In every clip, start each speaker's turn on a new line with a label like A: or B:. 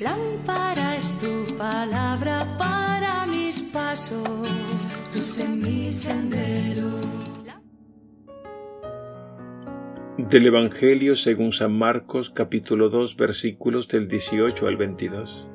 A: Lámpara es tu palabra para mis pasos, luz en mi sendero.
B: Del Evangelio según San Marcos capítulo 2 versículos del 18 al 22.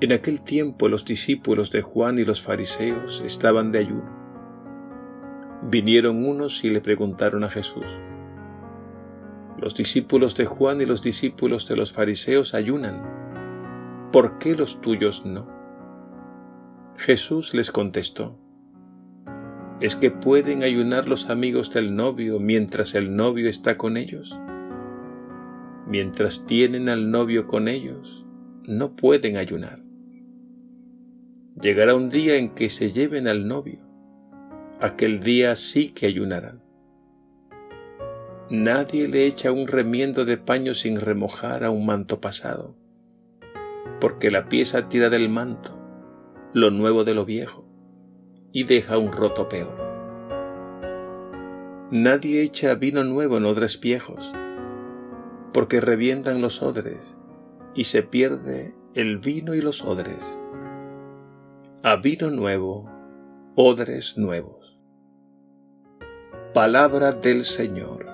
B: En aquel tiempo los discípulos de Juan y los fariseos estaban de ayuno. Vinieron unos y le preguntaron a Jesús, los discípulos de Juan y los discípulos de los fariseos ayunan. ¿Por qué los tuyos no? Jesús les contestó, ¿es que pueden ayunar los amigos del novio mientras el novio está con ellos? Mientras tienen al novio con ellos, no pueden ayunar. Llegará un día en que se lleven al novio. Aquel día sí que ayunarán. Nadie le echa un remiendo de paño sin remojar a un manto pasado, porque la pieza tira del manto lo nuevo de lo viejo y deja un roto peor. Nadie echa vino nuevo en odres viejos, porque revientan los odres y se pierde el vino y los odres. A vino nuevo, odres nuevos. Palabra del Señor.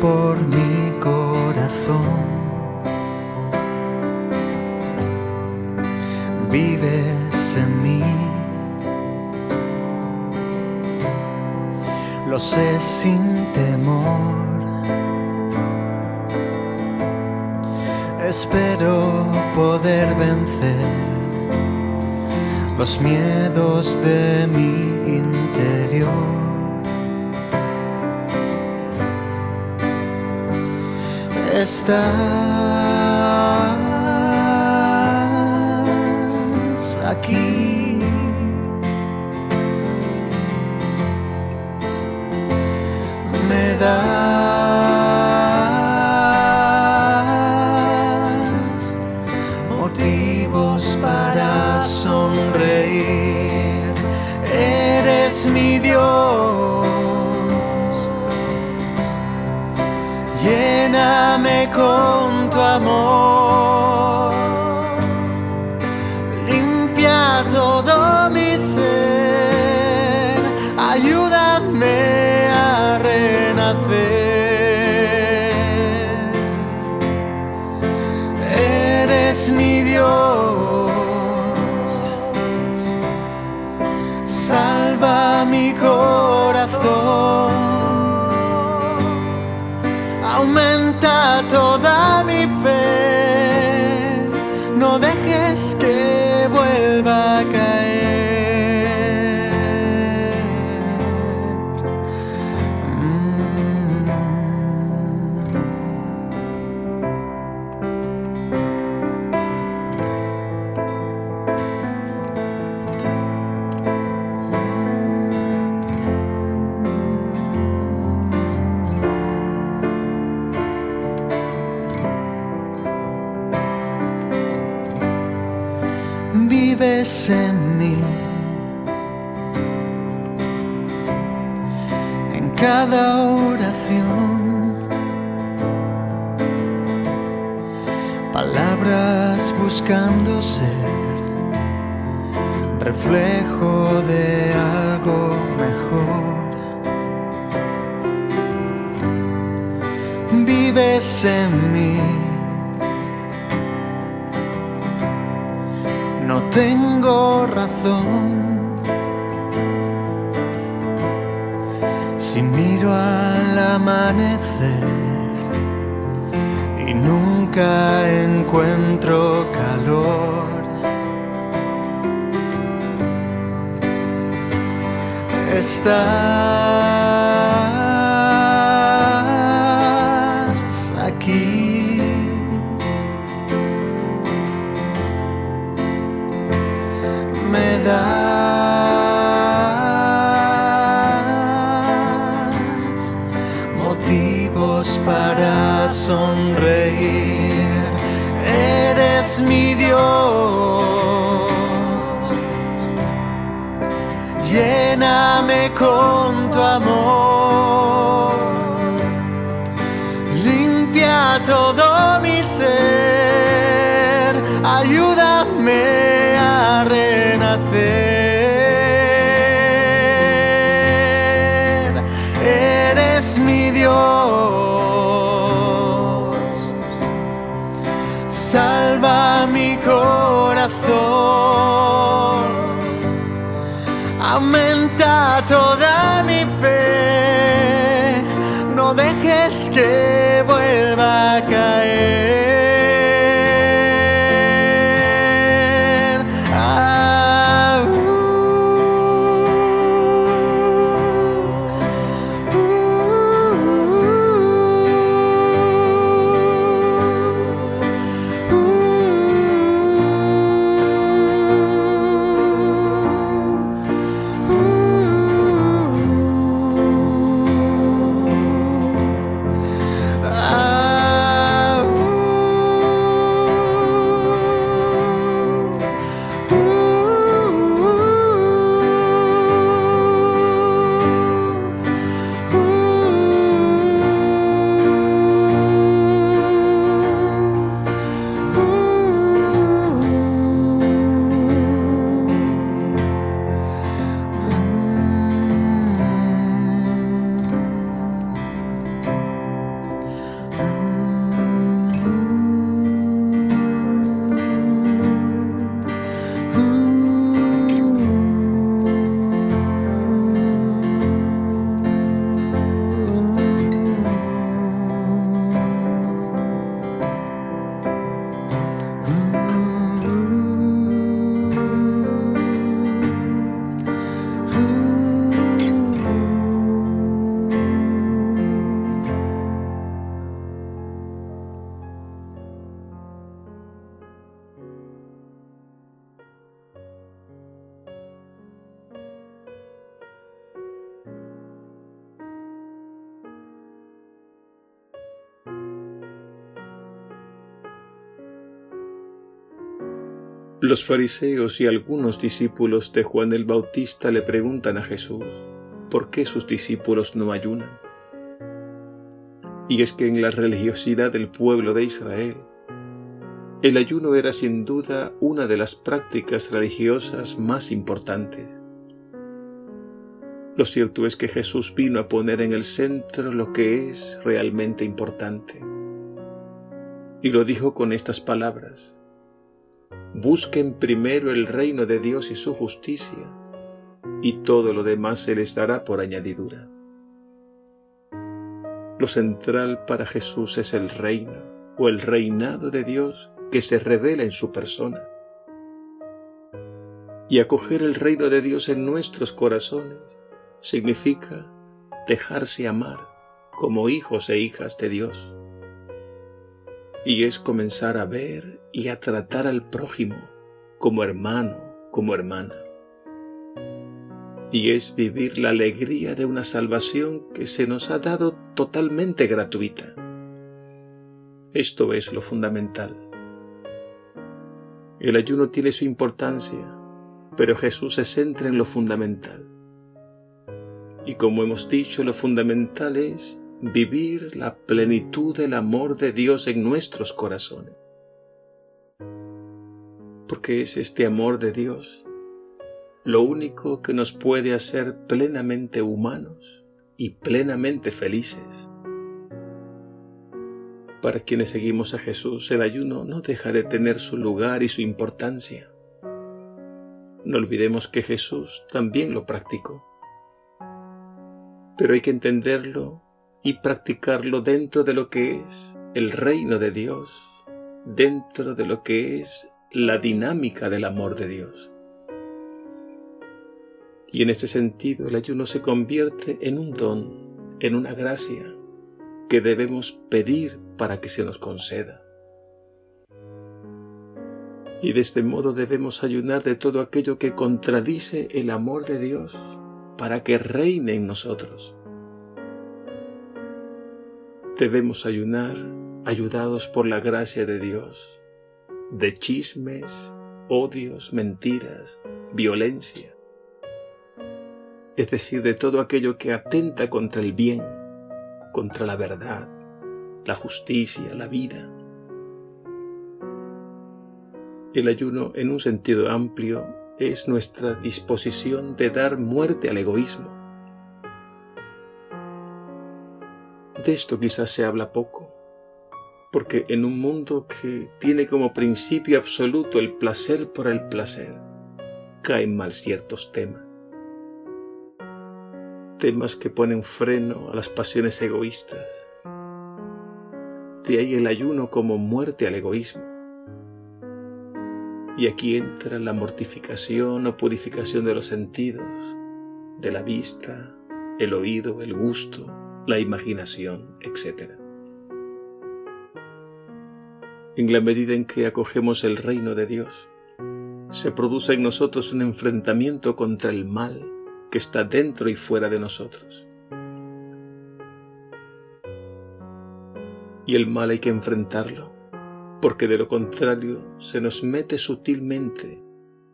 C: Por mi corazón. Vives en mí. lo sé sin temor. Espero poder vencer los miedos de mi interior. está. Vives en mí. En cada oración, palabras buscando ser reflejo de algo mejor. Vives en mí. Tengo razón. Si miro al amanecer y nunca encuentro calor. Todo mi ser. Ayúdame a renacer. Eres mi Dios. Salva mi corazón. Aumenta toda mi fe. No dejes que vuelva a
B: Los fariseos y algunos discípulos de Juan el Bautista le preguntan a Jesús por qué sus discípulos no ayunan. Y es que en la religiosidad del pueblo de Israel, el ayuno era sin duda una de las prácticas religiosas más importantes. Lo cierto es que Jesús vino a poner en el centro lo que es realmente importante. Y lo dijo con estas palabras. Busquen primero el reino de Dios y su justicia, y todo lo demás se les dará por añadidura. Lo central para Jesús es el reino o el reinado de Dios que se revela en su persona. Y acoger el reino de Dios en nuestros corazones significa dejarse amar como hijos e hijas de Dios. Y es comenzar a ver y a tratar al prójimo como hermano, como hermana. Y es vivir la alegría de una salvación que se nos ha dado totalmente gratuita. Esto es lo fundamental. El ayuno tiene su importancia, pero Jesús se centra en lo fundamental. Y como hemos dicho, lo fundamental es vivir la plenitud del amor de Dios en nuestros corazones. Porque es este amor de Dios lo único que nos puede hacer plenamente humanos y plenamente felices. Para quienes seguimos a Jesús, el ayuno no deja de tener su lugar y su importancia. No olvidemos que Jesús también lo practicó. Pero hay que entenderlo y practicarlo dentro de lo que es el reino de Dios dentro de lo que es la dinámica del amor de Dios. Y en ese sentido el ayuno se convierte en un don, en una gracia que debemos pedir para que se nos conceda. Y de este modo debemos ayunar de todo aquello que contradice el amor de Dios para que reine en nosotros. Debemos ayunar ayudados por la gracia de Dios, de chismes, odios, mentiras, violencia, es decir, de todo aquello que atenta contra el bien, contra la verdad, la justicia, la vida. El ayuno, en un sentido amplio, es nuestra disposición de dar muerte al egoísmo. De esto quizás se habla poco, porque en un mundo que tiene como principio absoluto el placer por el placer, caen mal ciertos temas. Temas que ponen freno a las pasiones egoístas. De ahí el ayuno como muerte al egoísmo. Y aquí entra la mortificación o purificación de los sentidos, de la vista, el oído, el gusto, la imaginación, etc. En la medida en que acogemos el reino de Dios, se produce en nosotros un enfrentamiento contra el mal que está dentro y fuera de nosotros. Y el mal hay que enfrentarlo porque de lo contrario se nos mete sutilmente,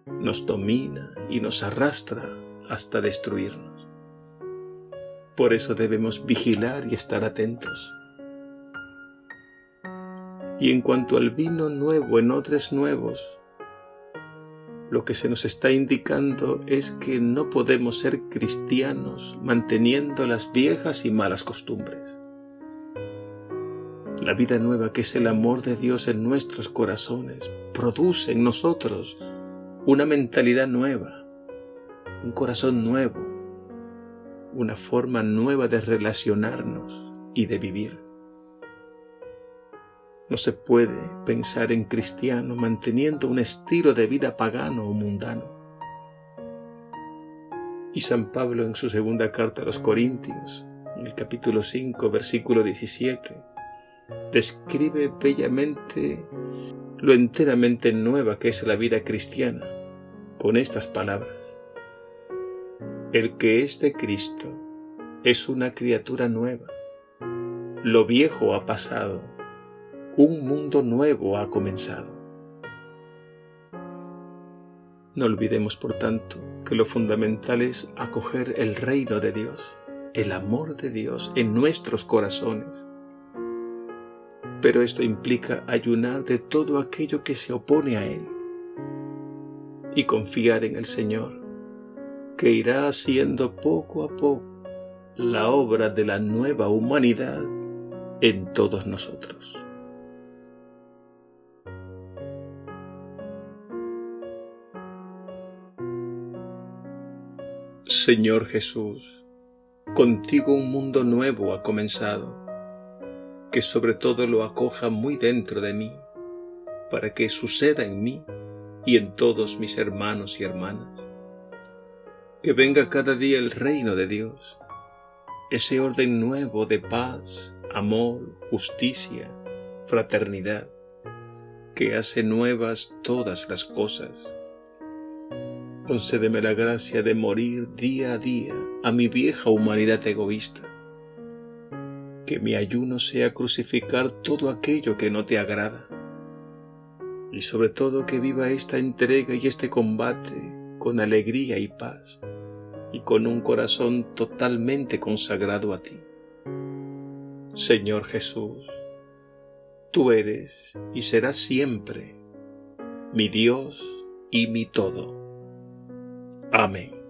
B: nos domina y nos arrastra hasta destruirnos. Por eso debemos vigilar y estar atentos. Y en cuanto al vino nuevo en odres nuevos, lo que se nos está indicando es que no podemos ser cristianos manteniendo las viejas y malas costumbres la vida nueva que es el amor de Dios en nuestros corazones produce en nosotros una mentalidad nueva, un corazón nuevo, una forma nueva de relacionarnos y de vivir. No se puede pensar en cristiano manteniendo un estilo de vida pagano o mundano. Y San Pablo en su segunda carta a los Corintios, en el capítulo 5, versículo 17, describe bellamente lo enteramente nueva que es la vida cristiana con estas palabras. El que es de Cristo es una criatura nueva. Lo viejo ha pasado, un mundo nuevo ha comenzado. No olvidemos, por tanto, que lo fundamental es acoger el reino de Dios, el amor de Dios en nuestros corazones pero esto implica ayunar de todo aquello que se opone a Él y confiar en el Señor, que irá haciendo poco a poco la obra de la nueva humanidad en todos nosotros. Señor Jesús, contigo un mundo nuevo ha comenzado que sobre todo lo acoja muy dentro de mí, para que suceda en mí y en todos mis hermanos y hermanas. Que venga cada día el reino de Dios, ese orden nuevo de paz, amor, justicia, fraternidad, que hace nuevas todas las cosas. Concédeme la gracia de morir día a día a mi vieja humanidad egoísta que mi ayuno sea crucificar todo aquello que no te agrada. Y sobre todo que viva esta entrega y este combate con alegría y paz, y con un corazón totalmente consagrado a ti. Señor Jesús, tú eres y serás siempre mi Dios y mi todo. Amén.